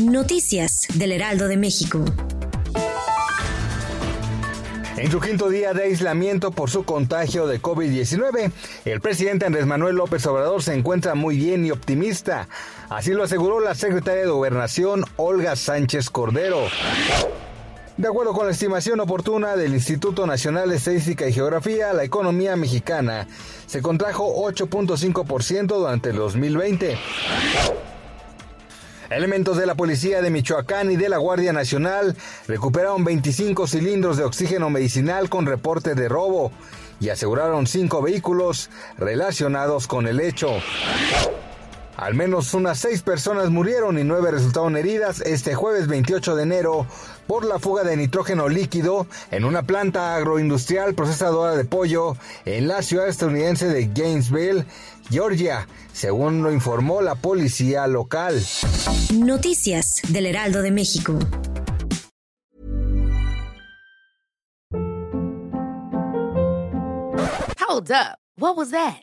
Noticias del Heraldo de México. En su quinto día de aislamiento por su contagio de COVID-19, el presidente Andrés Manuel López Obrador se encuentra muy bien y optimista. Así lo aseguró la secretaria de Gobernación, Olga Sánchez Cordero. De acuerdo con la estimación oportuna del Instituto Nacional de Estadística y Geografía, la economía mexicana se contrajo 8.5% durante el 2020. Elementos de la Policía de Michoacán y de la Guardia Nacional recuperaron 25 cilindros de oxígeno medicinal con reporte de robo y aseguraron cinco vehículos relacionados con el hecho. Al menos unas seis personas murieron y nueve resultaron heridas este jueves 28 de enero por la fuga de nitrógeno líquido en una planta agroindustrial procesadora de pollo en la ciudad estadounidense de Gainesville, Georgia, según lo informó la policía local. Noticias del Heraldo de México. Hold up. What was that?